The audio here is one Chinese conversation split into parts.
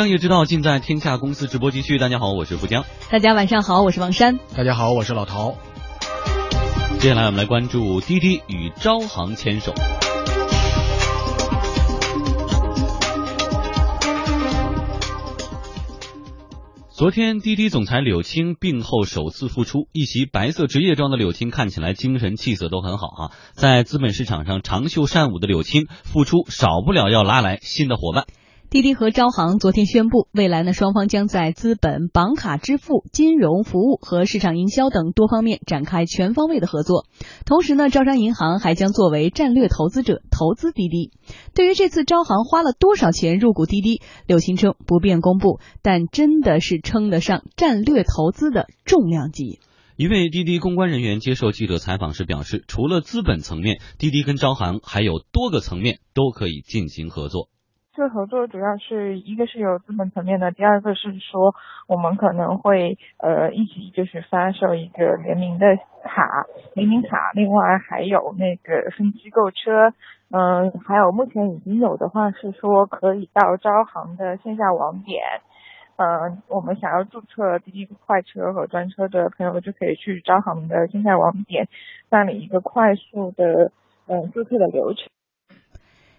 商业之道尽在天下公司直播继续。大家好，我是富江。大家晚上好，我是王珊。大家好，我是老陶。接下来我们来关注滴滴与招行牵手。昨天，滴滴总裁柳青病后首次复出，一袭白色职业装的柳青看起来精神气色都很好啊。在资本市场上长袖善舞的柳青复出，少不了要拉来新的伙伴。滴滴和招行昨天宣布，未来呢，双方将在资本、绑卡支付、金融服务和市场营销等多方面展开全方位的合作。同时呢，招商银行还将作为战略投资者投资滴滴。对于这次招行花了多少钱入股滴滴，柳青称不便公布，但真的是称得上战略投资的重量级。一位滴滴公关人员接受记者采访时表示，除了资本层面，滴滴跟招行还有多个层面都可以进行合作。这个合作主要是一个是有资本层面的，第二个是说我们可能会呃一起就是发售一个联名的卡，联名卡，另外还有那个分期购车，嗯，还有目前已经有的话是说可以到招行的线下网点，嗯，我们想要注册滴滴快车和专车的朋友就可以去招行的线下网点办理一个快速的嗯注册的流程。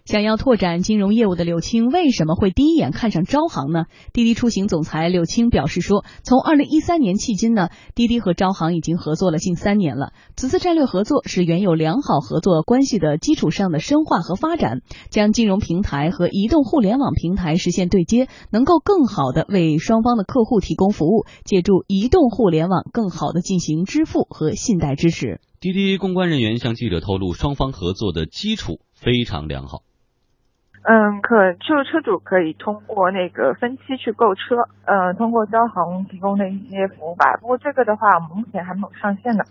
想要拓展金融业务的柳青为什么会第一眼看上招行呢？滴滴出行总裁柳青表示说，从二零一三年迄今呢，滴滴和招行已经合作了近三年了。此次战略合作是原有良好合作关系的基础上的深化和发展，将金融平台和移动互联网平台实现对接，能够更好的为双方的客户提供服务，借助移动互联网更好的进行支付和信贷支持。滴滴公关人员向记者透露，双方合作的基础非常良好。嗯，可就车主可以通过那个分期去购车，嗯，通过交行提供的一些服务吧。不过这个的话，我们目前还没有上线的。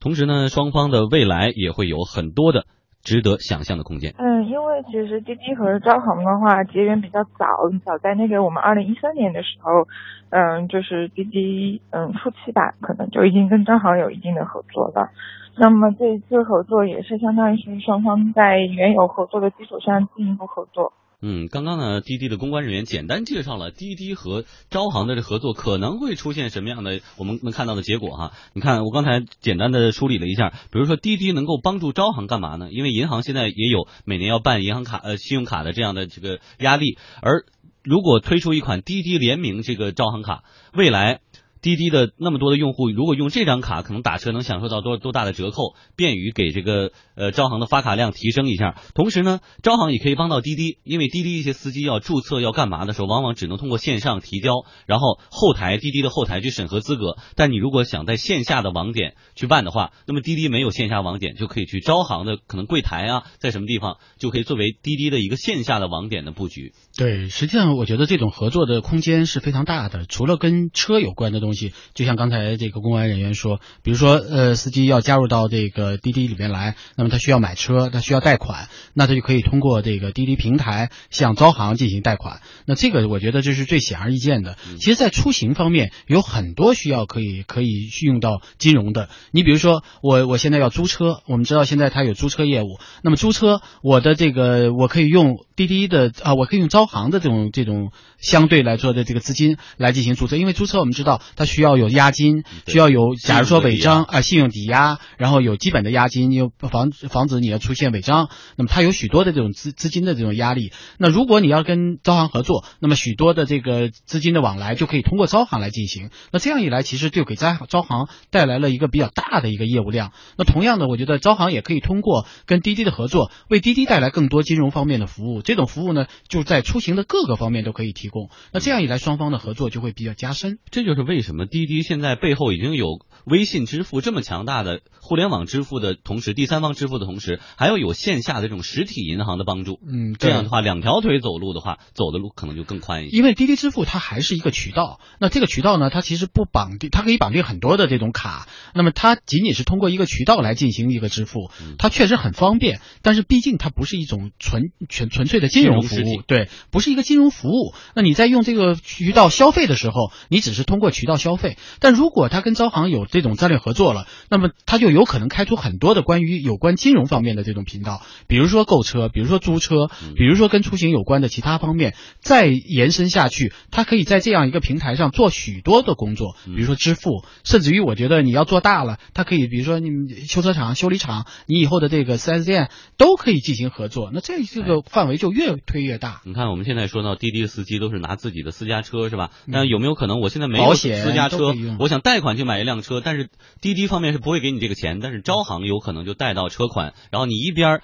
同时呢，双方的未来也会有很多的值得想象的空间。嗯，因为其实滴滴和招行的话结缘比较早，早在那个我们二零一三年的时候，嗯，就是滴滴嗯初期吧，可能就已经跟招行有一定的合作了。那么这一次合作也是相当于是双方在原有合作的基础上进一步合作。嗯，刚刚呢，滴滴的公关人员简单介绍了滴滴和招行的这合作可能会出现什么样的我们能看到的结果哈。你看，我刚才简单的梳理了一下，比如说滴滴能够帮助招行干嘛呢？因为银行现在也有每年要办银行卡呃信用卡的这样的这个压力，而如果推出一款滴滴联名这个招行卡，未来。滴滴的那么多的用户，如果用这张卡，可能打车能享受到多多大的折扣，便于给这个呃招行的发卡量提升一下。同时呢，招行也可以帮到滴滴，因为滴滴一些司机要注册要干嘛的时候，往往只能通过线上提交，然后后台滴滴的后台去审核资格。但你如果想在线下的网点去办的话，那么滴滴没有线下网点，就可以去招行的可能柜台啊，在什么地方就可以作为滴滴的一个线下的网点的布局。对，实际上我觉得这种合作的空间是非常大的，除了跟车有关的东西。就像刚才这个公安人员说，比如说，呃，司机要加入到这个滴滴里面来，那么他需要买车，他需要贷款，那他就可以通过这个滴滴平台向招行进行贷款。那这个我觉得这是最显而易见的。其实，在出行方面有很多需要可以可以用到金融的。你比如说，我我现在要租车，我们知道现在他有租车业务，那么租车我的这个我可以用滴滴的啊，我可以用招行的这种这种相对来说的这个资金来进行注册，因为租车我们知道它需要有押金，需要有，假如说违章啊，信用抵押，然后有基本的押金，又防防止你要出现违章，那么它有许多的这种资资金的这种压力。那如果你要跟招行合作，那么许多的这个资金的往来就可以通过招行来进行。那这样一来，其实就给招招行带来了一个比较大的一个业务量。那同样的，我觉得招行也可以通过跟滴滴的合作，为滴滴带来更多金融方面的服务。这种服务呢，就在出行的各个方面都可以提供。那这样一来，双方的合作就会比较加深。这就是为什么滴。滴现在背后已经有微信支付这么强大的互联网支付的同时，第三方支付的同时，还要有线下的这种实体银行的帮助。嗯，这样的话，两条腿走路的话，走的路可能就更宽一些。因为滴滴支付它还是一个渠道，那这个渠道呢，它其实不绑定，它可以绑定很多的这种卡。那么它仅仅是通过一个渠道来进行一个支付，它确实很方便。但是毕竟它不是一种纯纯纯粹的金融服务，对，不是一个金融服务。那你在用这个渠道消费的时候，你只是通过渠道消费。但如果它跟招行有这种战略合作了，那么它就有可能开出很多的关于有关金融方面的这种频道，比如说购车，比如说租车，比如说跟出行有关的其他方面，再延伸下去，它可以在这样一个平台上做许多的工作，比如说支付，甚至于我觉得你要做大了，它可以比如说你修车厂、修理厂，你以后的这个 4S 店都可以进行合作，那这这个范围就越推越大。你看我们现在说到滴滴司机都是拿自己的私家车是吧？那有没有可能我现在没有私家车我想贷款去买一辆车，但是滴滴方面是不会给你这个钱，但是招行有可能就贷到车款，然后你一边儿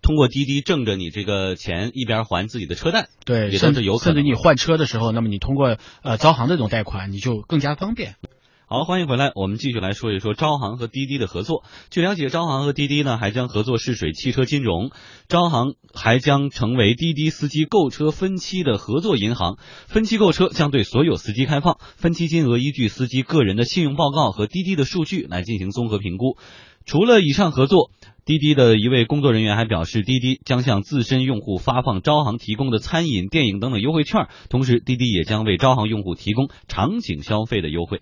通过滴滴挣着你这个钱，一边儿还自己的车贷。对，也都甚是有可能甚至你换车的时候，那么你通过呃招行这种贷款，你就更加方便。好，欢迎回来，我们继续来说一说招行和滴滴的合作。据了解，招行和滴滴呢还将合作试水汽车金融，招行还将成为滴滴司机购车分期的合作银行。分期购车将对所有司机开放，分期金额依据司机个人的信用报告和滴滴的数据来进行综合评估。除了以上合作，滴滴的一位工作人员还表示，滴滴将向自身用户发放招行提供的餐饮、电影等等优惠券，同时滴滴也将为招行用户提供场景消费的优惠。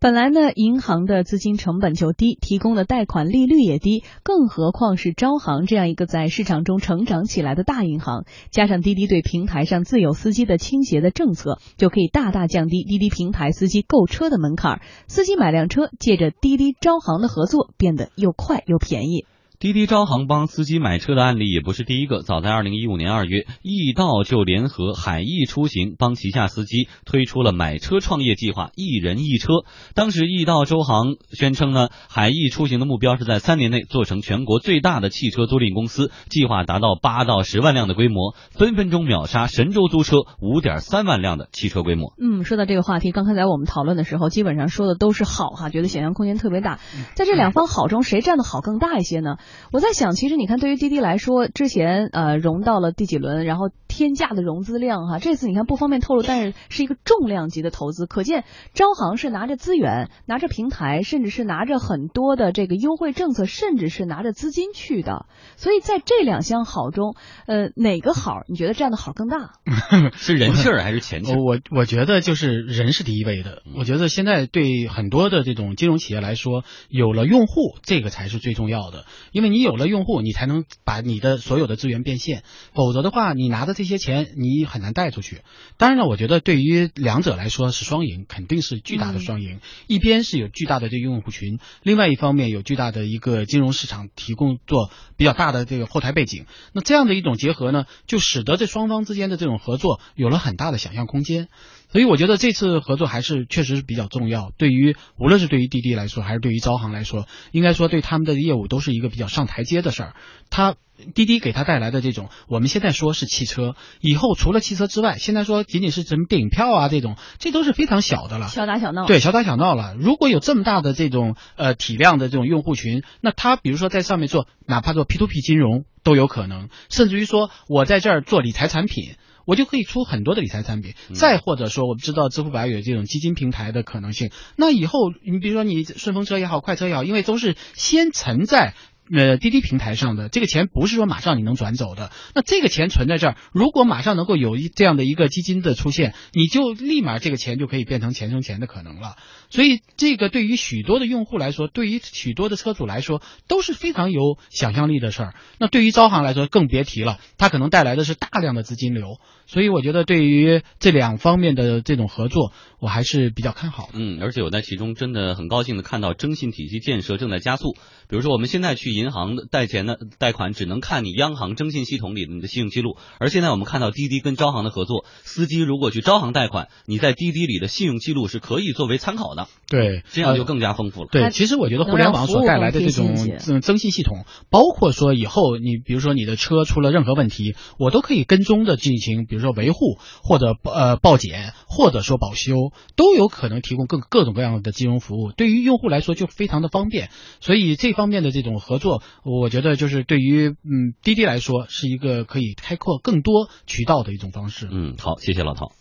本来呢，银行的资金成本就低，提供的贷款利率也低，更何况是招行这样一个在市场中成长起来的大银行，加上滴滴对平台上自有司机的倾斜的政策，就可以大大降低滴滴平台司机购车的门槛。司机买辆车，借着滴滴招行的合作，变得又快又便宜。滴滴招行帮司机买车的案例也不是第一个。早在二零一五年二月，易到就联合海易出行帮旗下司机推出了买车创业计划“一人一车”。当时易到周行宣称呢，海易出行的目标是在三年内做成全国最大的汽车租赁公司，计划达到八到十万辆的规模，分分钟秒杀神州租车五点三万辆的汽车规模。嗯，说到这个话题，刚才在我们讨论的时候，基本上说的都是好哈，觉得想象空间特别大。在这两方好中，谁占的好更大一些呢？我在想，其实你看，对于滴滴来说，之前呃融到了第几轮，然后天价的融资量哈，这次你看不方便透露，但是是一个重量级的投资，可见招行是拿着资源、拿着平台，甚至是拿着很多的这个优惠政策，甚至是拿着资金去的。所以在这两项好中，呃，哪个好你觉得占的好更大？是人气儿还是钱气儿？我我觉得就是人是第一位的。我觉得现在对很多的这种金融企业来说，有了用户，这个才是最重要的。因为你有了用户，你才能把你的所有的资源变现，否则的话，你拿的这些钱你很难带出去。当然了，我觉得对于两者来说是双赢，肯定是巨大的双赢。一边是有巨大的这个用户群，另外一方面有巨大的一个金融市场提供做比较大的这个后台背景。那这样的一种结合呢，就使得这双方之间的这种合作有了很大的想象空间。所以我觉得这次合作还是确实是比较重要。对于无论是对于滴滴来说，还是对于招行来说，应该说对他们的业务都是一个比较上台阶的事儿。他滴滴给他带来的这种，我们现在说是汽车，以后除了汽车之外，现在说仅仅是什么电影票啊这种，这都是非常小的了。小打小闹。对，小打小闹了。如果有这么大的这种呃体量的这种用户群，那他比如说在上面做，哪怕做 P to P 金融都有可能，甚至于说我在这儿做理财产品。我就可以出很多的理财产品，再或者说，我们知道支付宝有这种基金平台的可能性。那以后，你比如说你顺风车也好，快车也好，因为都是先存在。呃，滴滴平台上的这个钱不是说马上你能转走的，那这个钱存在这儿，如果马上能够有一这样的一个基金的出现，你就立马这个钱就可以变成钱生钱的可能了。所以这个对于许多的用户来说，对于许多的车主来说都是非常有想象力的事儿。那对于招行来说更别提了，它可能带来的是大量的资金流。所以我觉得对于这两方面的这种合作，我还是比较看好的。嗯，而且我在其中真的很高兴的看到征信体系建设正在加速。比如说我们现在去银行的贷钱的贷款，只能看你央行征信系统里的你的信用记录。而现在我们看到滴滴跟招行的合作，司机如果去招行贷款，你在滴滴里的信用记录是可以作为参考的。对，这样就更加丰富了。对，其实我觉得互联网所带来的这种嗯征信系统，包括说以后你比如说你的车出了任何问题，我都可以跟踪的进行，比如说维护或者呃报检或者说保修，都有可能提供各各种各样的金融服务。对于用户来说就非常的方便，所以这方面的这种合做，我觉得就是对于嗯滴滴来说是一个可以开阔更多渠道的一种方式。嗯，好，谢谢老陶。